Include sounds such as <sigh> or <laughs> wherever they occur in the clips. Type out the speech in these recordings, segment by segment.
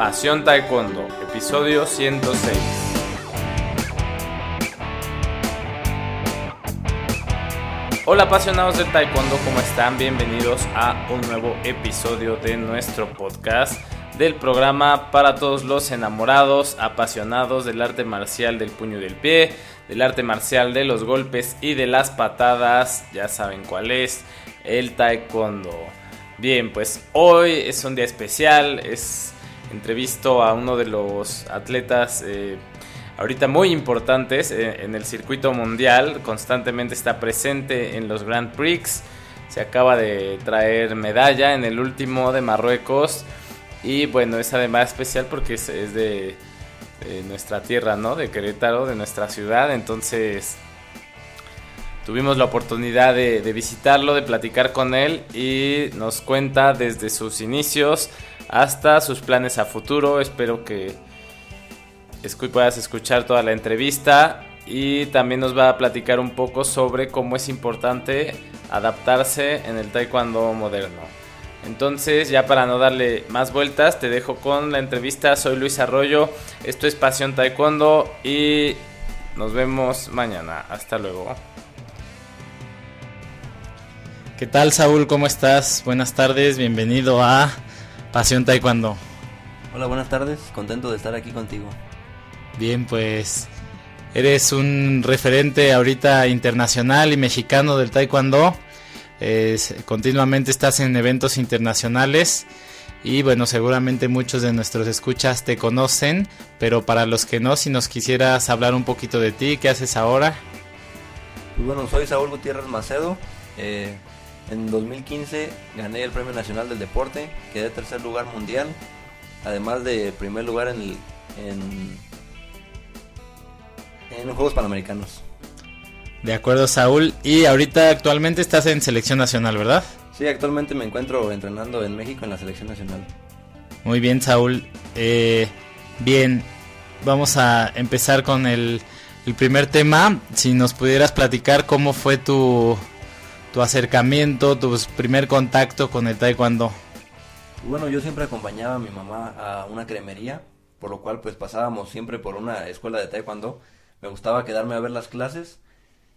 Pasión Taekwondo, episodio 106. Hola apasionados del Taekwondo, ¿cómo están? Bienvenidos a un nuevo episodio de nuestro podcast del programa para todos los enamorados, apasionados del arte marcial del puño y del pie, del arte marcial de los golpes y de las patadas, ya saben cuál es, el taekwondo. Bien, pues hoy es un día especial, es entrevisto a uno de los atletas eh, ahorita muy importantes eh, en el circuito mundial, constantemente está presente en los Grand Prix, se acaba de traer medalla en el último de Marruecos y bueno, es además especial porque es, de nuestra tierra, ¿no? De Querétaro, de nuestra ciudad. Entonces tuvimos la oportunidad de, visitarlo, de platicar con él y nos cuenta desde sus inicios hasta sus planes a futuro. Espero que puedas escuchar toda la entrevista y también nos va a platicar un poco sobre cómo es importante adaptarse en el taekwondo moderno. Entonces, ya para no darle más vueltas, te dejo con la entrevista. Soy Luis Arroyo, esto es Pasión Taekwondo y nos vemos mañana. Hasta luego. ¿Qué tal, Saúl? ¿Cómo estás? Buenas tardes, bienvenido a Pasión Taekwondo. Hola, buenas tardes, contento de estar aquí contigo. Bien, pues eres un referente ahorita internacional y mexicano del Taekwondo continuamente estás en eventos internacionales y bueno, seguramente muchos de nuestros escuchas te conocen, pero para los que no, si nos quisieras hablar un poquito de ti, ¿qué haces ahora? Pues bueno, soy Saúl Gutiérrez Macedo. Eh, en 2015 gané el Premio Nacional del Deporte, quedé tercer lugar mundial, además de primer lugar en, en, en los Juegos Panamericanos. De acuerdo, Saúl. Y ahorita actualmente estás en selección nacional, ¿verdad? Sí, actualmente me encuentro entrenando en México en la selección nacional. Muy bien, Saúl. Eh, bien, vamos a empezar con el, primer tema. Si nos pudieras platicar cómo fue tu, tu acercamiento, tu primer contacto con el taekwondo. Bueno, yo siempre acompañaba a mi mamá a una cremería, por lo cual pues pasábamos siempre por una escuela de taekwondo. Me gustaba quedarme a ver las clases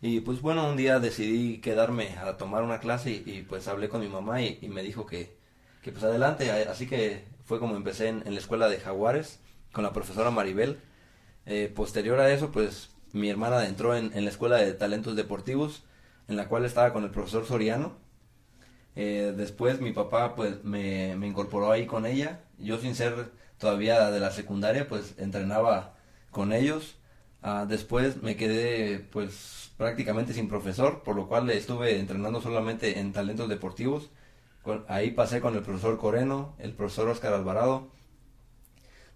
y pues bueno, un día decidí quedarme a tomar una clase y, pues hablé con mi mamá y, me dijo que, que, pues adelante. Así que fue como empecé en, la escuela de Jaguares con la profesora Maribel. Eh, posterior a eso, pues mi hermana entró en, la escuela de talentos deportivos, en la cual estaba con el profesor Soriano. Eh, después mi papá pues me, me incorporó ahí con ella. Yo sin ser todavía de la secundaria, pues entrenaba con ellos. Ah, después me quedé pues prácticamente sin profesor, por lo cual estuve entrenando solamente en talentos deportivos. ahí pasé con el profesor Coreno, el profesor Oscar Alvarado.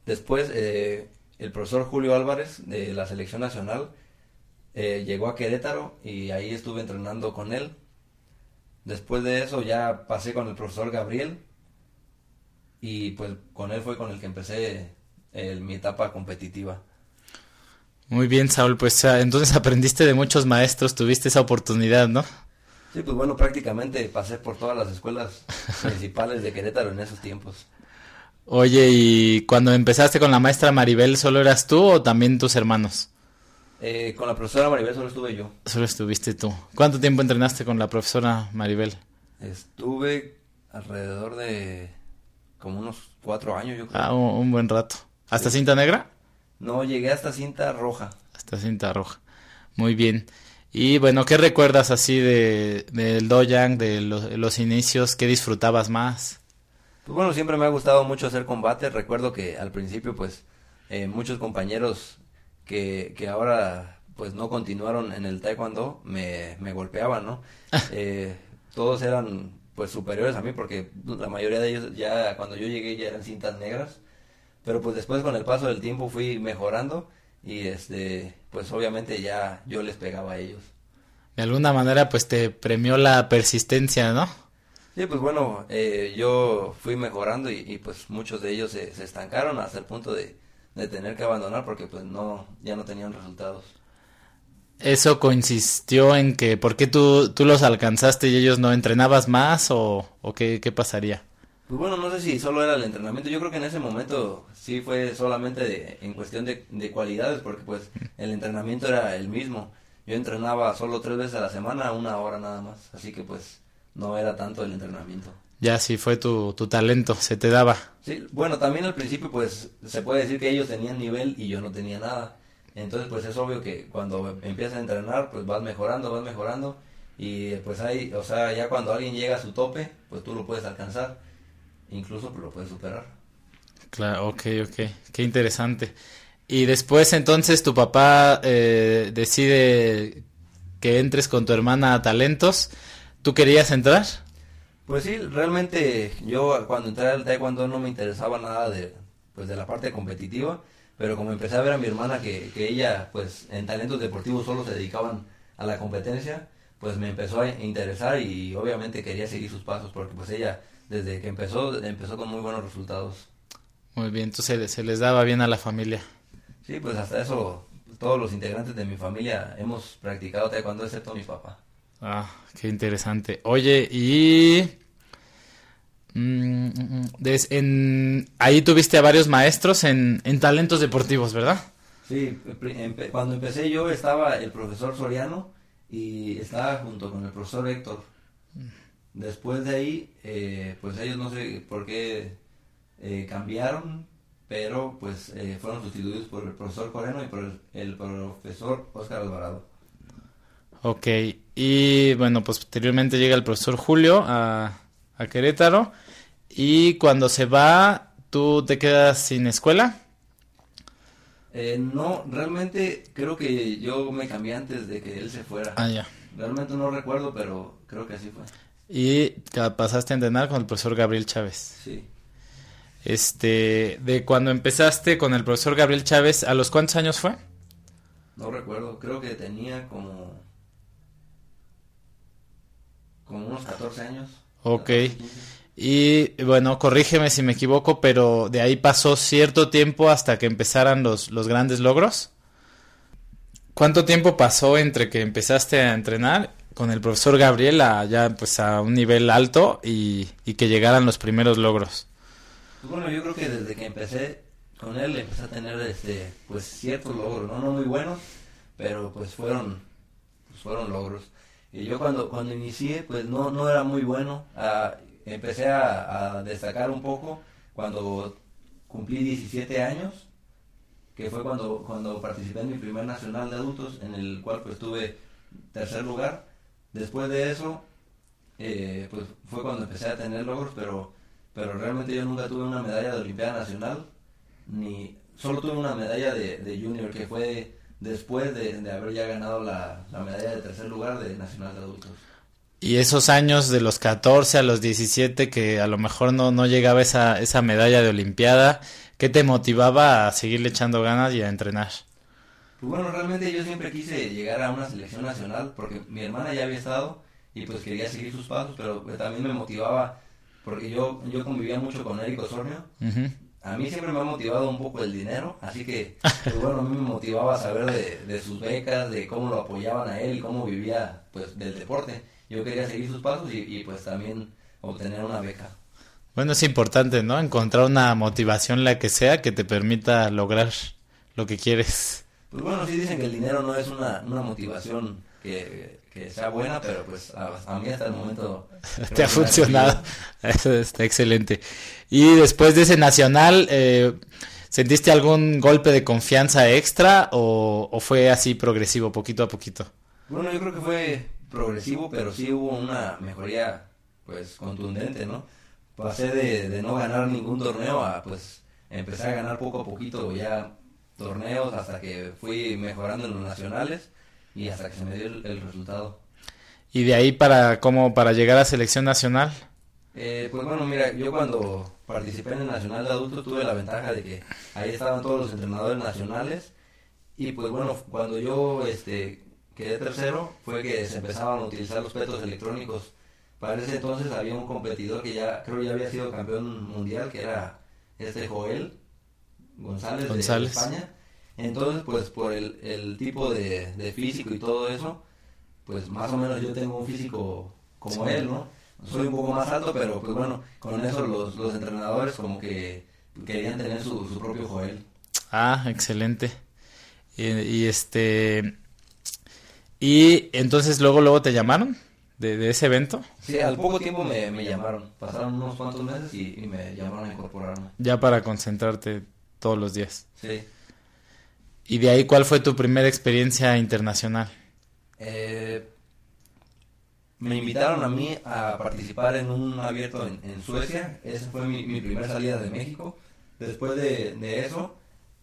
Después eh, el profesor Julio Álvarez de la selección nacional eh, llegó a Querétaro y ahí estuve entrenando con él. Después de eso ya pasé con el profesor Gabriel y pues con él fue con el que empecé mi etapa competitiva. Muy bien, Saúl, pues ah, entonces aprendiste de muchos maestros, tuviste esa oportunidad, ¿no? Sí, pues bueno, prácticamente pasé por todas las escuelas <laughs> principales de Querétaro en esos tiempos. Oye, ¿y cuando empezaste con la maestra Maribel, solo eras tú o también tus hermanos? Eh, con la profesora Maribel solo estuve yo. Solo estuviste tú. ¿Cuánto tiempo entrenaste con la profesora Maribel? Estuve alrededor de como unos cuatro años, yo creo. Ah, un, buen rato. ¿Hasta cinta negra? No, llegué hasta cinta roja. Hasta cinta roja. Muy bien. Y bueno, ¿qué recuerdas así de, del Doyang, de los, inicios? ¿Qué disfrutabas más? Pues bueno, siempre me ha gustado mucho hacer combate. Recuerdo que al principio, pues, eh, muchos compañeros que, que ahora, pues, no continuaron en el taekwondo, me, me golpeaban, ¿no? eh, todos eran, pues, superiores a mí porque la mayoría de ellos ya, cuando yo llegué, ya eran cintas negras. Pero pues después con el paso del tiempo fui mejorando y este, pues obviamente ya yo les pegaba a ellos. De alguna manera pues te premió la persistencia, ¿no? Sí, pues bueno, eh, yo fui mejorando y, pues muchos de ellos se, estancaron hasta el punto de, tener que abandonar porque pues no, ya no tenían resultados. ¿Eso consistió en que, por qué tú, tú los alcanzaste y ellos no entrenabas más o, o qué, qué pasaría? Pues bueno, no sé si solo era el entrenamiento. Yo creo que en ese momento sí fue solamente en cuestión de, de, cualidades, porque pues el entrenamiento era el mismo. Yo entrenaba solo tres veces a la semana, una hora nada más. Así que pues no era tanto el entrenamiento. Ya sí fue tu, tu talento, se te daba. Sí, bueno, también al principio pues se puede decir que ellos tenían nivel y yo no tenía nada. Entonces pues es obvio que cuando empiezas a entrenar pues vas mejorando, vas mejorando y pues hay, o sea, ya cuando alguien llega a su tope pues tú lo puedes alcanzar incluso lo puedes superar. Claro, ok, ok, qué interesante. Y después entonces tu papá eh, decide que entres con tu hermana a talentos. ¿Tú querías entrar? Pues sí, realmente yo cuando entré al taekwondo no me interesaba nada de, pues de la parte competitiva, pero como empecé a ver a mi hermana que, que ella pues en talentos deportivos solo se dedicaban a la competencia, pues me empezó a interesar y obviamente quería seguir sus pasos porque pues ella desde que empezó, empezó con muy buenos resultados. Muy bien, entonces se les daba bien a la familia. Sí, pues hasta eso, todos los integrantes de mi familia hemos practicado taekwondo, excepto mi papá. Ah, qué interesante. Oye, y... Mm, mm, mm. Ahí tuviste a varios maestros en, en talentos deportivos, ¿verdad? Sí, cuando empecé yo estaba el profesor Soriano y estaba junto con el profesor Héctor. Después de ahí, eh, pues ellos no sé por qué eh, cambiaron, pero pues eh, fueron sustituidos por el profesor Coreno y por el, profesor Oscar Alvarado. Ok, y bueno, pues posteriormente llega el profesor Julio a, a Querétaro y cuando se va, ¿tú te quedas sin escuela? no, realmente creo que yo me cambié antes de que él se fuera. Ah, ya. Realmente no recuerdo, pero creo que así fue. Y pasaste a entrenar con el profesor Gabriel Chávez. Sí. Este, de cuando empezaste con el profesor Gabriel Chávez, ¿a los cuántos años fue? No recuerdo, creo que tenía como como unos 14 años. Ok. Y bueno, corrígeme si me equivoco, pero de ahí pasó cierto tiempo hasta que empezaran los, los grandes logros. ¿Cuánto tiempo pasó entre que empezaste a entrenar con el profesor Gabriel a, ya pues a un nivel alto y, que llegaran los primeros logros? Pues bueno, yo creo que desde que empecé con él empecé a tener este pues ciertos logros, no, no muy buenos, pero pues fueron pues fueron logros. Yo cuando cuando inicié pues no no era muy bueno, ah, empecé a, a, destacar un poco cuando cumplí 17 años, que fue cuando cuando participé en mi primer nacional de adultos en el cual pues tuve tercer lugar. Después de eso, eh, pues fue cuando empecé a tener logros, pero, pero realmente yo nunca tuve una medalla de Olimpiada Nacional, ni solo tuve una medalla de, Junior, que fue después de, haber ya ganado la, medalla de tercer lugar de Nacional de Adultos. Y esos años de los 14 a los 17 que a lo mejor no, no llegaba esa, esa medalla de Olimpiada, ¿qué te motivaba a seguirle echando ganas y a entrenar? Pues bueno, realmente yo siempre quise llegar a una selección nacional porque mi hermana ya había estado y pues quería seguir sus pasos, pero pues, también me motivaba porque yo, yo convivía mucho con Eric Osornio. A mí siempre me ha motivado un poco el dinero, así que pues bueno, a mí me motivaba saber de, de sus becas, de cómo lo apoyaban a él y cómo vivía pues del deporte. Yo quería seguir sus pasos y, y pues también obtener una beca. Bueno, es importante, ¿no? Encontrar una motivación, la que sea, que te permita lograr lo que quieres. Pues bueno, sí dicen que el dinero no es una, una motivación que, sea buena, pero pues a, mí hasta el momento... Te ha funcionado, eso está excelente. Y después de ese nacional, eh, ¿sentiste algún golpe de confianza extra o, o fue así progresivo, poquito a poquito? Bueno, yo creo que fue progresivo, pero sí hubo una mejoría pues contundente, ¿no? Pasé de, de no ganar ningún torneo a pues empezar a ganar poco a poquito ya torneos hasta que fui mejorando en los nacionales y hasta que se me dio el, resultado. ¿Y de ahí para cómo para llegar a selección nacional? Eh, pues bueno, mira, yo cuando participé en el Nacional de Adultos tuve la ventaja de que ahí estaban todos los entrenadores nacionales y pues bueno, cuando yo este quedé tercero fue que se empezaban a utilizar los petos electrónicos. Para ese entonces había un competidor que ya creo ya había sido campeón mundial que era este Joel González, de España. Entonces, pues por el, el tipo de, físico y todo eso, pues más o menos yo tengo un físico como él, ¿no? soy un poco más alto, pero pues bueno, con eso los, los entrenadores como que querían tener su, su propio Joel. Ah, excelente. Y, y, este y entonces luego luego te llamaron de, de, ese evento. Sí, al poco tiempo me, me llamaron. Pasaron unos cuantos meses y, y, me llamaron a incorporarme. Ya para concentrarte todos los días. Sí. ¿Y de ahí cuál fue tu primera experiencia internacional? Eh, me invitaron a mí a participar en un abierto en, en Suecia. Esa fue mi, mi, primera salida de México. Después de, de eso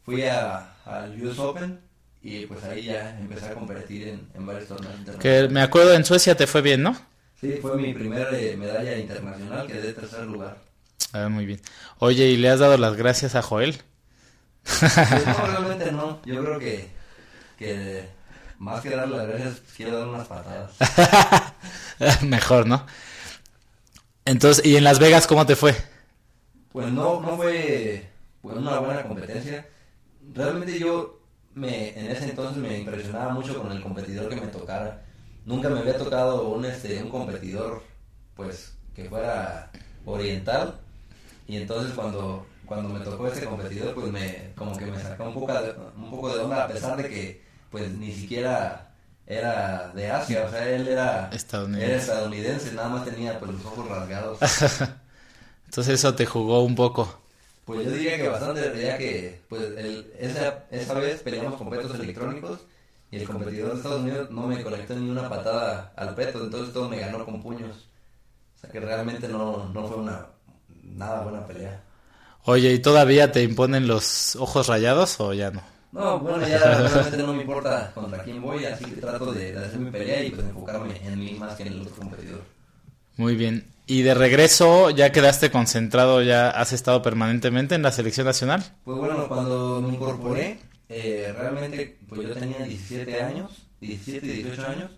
fui al US Open y pues ahí ya empecé a competir en, en varios torneos Que me acuerdo en Suecia te fue bien, ¿no? Sí, fue mi primera eh, medalla internacional, quedé tercer lugar. Ah, muy bien. Oye, ¿y le has dado las gracias a Joel? No, <laughs> realmente no. Yo creo que, que más que darle las gracias, quiero dar unas patadas. <laughs> Mejor, ¿no? Entonces, ¿y en Las Vegas cómo te fue? Pues no, no fue pues, una buena competencia. Realmente yo me, en ese entonces me impresionaba mucho con el competidor que me tocara. Nunca me había tocado un, este, un competidor, pues, que fuera oriental. Y entonces cuando, cuando me tocó ese competidor, pues me, como que me sacó un poco de, un poco de onda, a pesar de que, pues, ni siquiera era de Asia, o sea, él era estadounidense, era estadounidense nada más tenía, pues, los ojos rasgados. <laughs> entonces eso te jugó un poco. Pues yo diría que bastante, ya que pues el, esa, esa vez peleamos con petos electrónicos y el competidor de Estados Unidos no me conectó ni una patada al peto, entonces todo me ganó con puños. O sea que realmente no, no fue una nada buena pelea. Oye, ¿y todavía te imponen los ojos rayados o ya no? No, bueno, ya realmente no me importa contra quién voy, así que trato de, de hacer mi pelea y pues enfocarme en mí más que en el otro competidor. Muy bien. Y de regreso, ¿ya quedaste concentrado, ya has estado permanentemente en la selección nacional? Pues bueno, cuando me incorporé, eh, realmente pues yo tenía 17 años, 17, 18 años,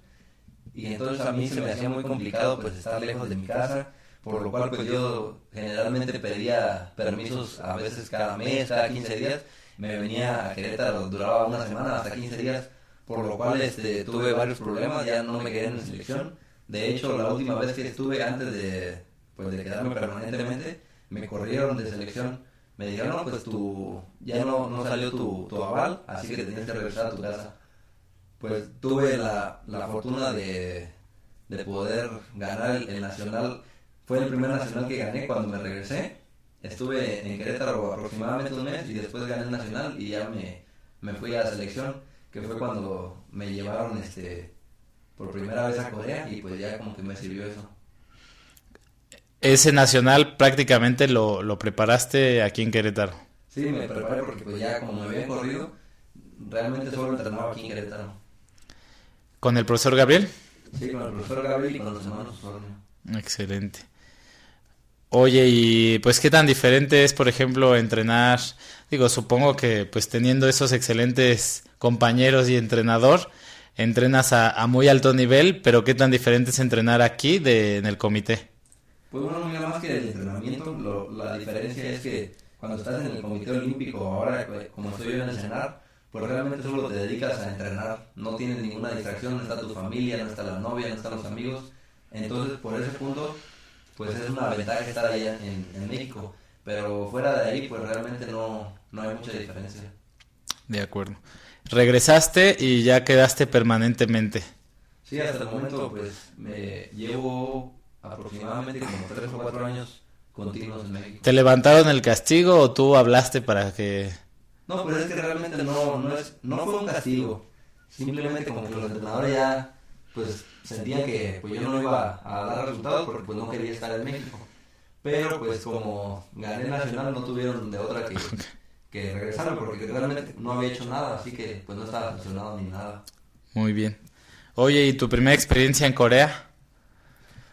y entonces a mí se me hacía muy complicado pues estar lejos de mi casa, por lo cual pues yo generalmente pedía permisos a veces cada mes, cada 15 días, me venía a Querétaro, duraba una semana, hasta 15 días, por lo cual este, tuve varios problemas, ya no me quedé en la selección de hecho, la última vez que estuve antes de, pues, de quedarme permanentemente, me corrieron de selección. Me dijeron, no, pues tu, ya no, no salió tu, tu aval, así que te tienes que regresar a tu casa. Pues tuve la, la fortuna de, de poder ganar el, el, nacional. Fue el primer nacional que gané cuando me regresé. Estuve en Querétaro aproximadamente un mes y después gané el nacional y ya me, me fui a la selección, que fue cuando me llevaron este por primera vez a Corea y pues ya como que me sirvió eso. Ese nacional prácticamente lo, lo preparaste aquí en Querétaro. Sí, me preparé porque pues ya como me había corrido, realmente solo entrenaba aquí en Querétaro. ¿Con el profesor Gabriel? Sí, con el profesor Gabriel y con los hermanos Osornio. Excelente. Oye, y pues qué tan diferente es, por ejemplo, entrenar, digo, supongo que pues teniendo esos excelentes compañeros y entrenador, entrenas a, muy alto nivel, pero ¿qué tan diferente es entrenar aquí de, en el comité? Pues bueno, mira, más que el entrenamiento, lo, la diferencia es que cuando estás en el comité olímpico, ahora como estoy yo en el pues realmente solo te dedicas a entrenar, no tienes ninguna distracción, no está tu familia, no está la novia, no están los amigos, entonces por ese punto, pues es una ventaja estar allá en, en México, pero fuera de ahí, pues realmente no, no hay mucha diferencia. De acuerdo regresaste y ya quedaste permanentemente. Sí, hasta el momento pues me llevo aproximadamente como tres o cuatro años continuos en México. ¿Te levantaron el castigo o tú hablaste para que...? No, pues es que realmente no, no, es, no fue un castigo. Simplemente como que los entrenadores ya pues sentían que pues yo no iba a dar resultados porque pues no quería estar en México. Pero pues como gané nacional no tuvieron de otra que que regresaron porque realmente no había hecho nada, así que pues no estaba funcionado ni nada. Muy bien. Oye, ¿y tu primera experiencia en Corea?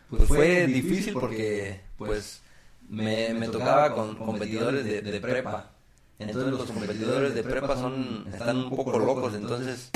Pues fue difícil porque pues me, me tocaba con competidores de, de prepa. Entonces los competidores de prepa son están un poco locos, entonces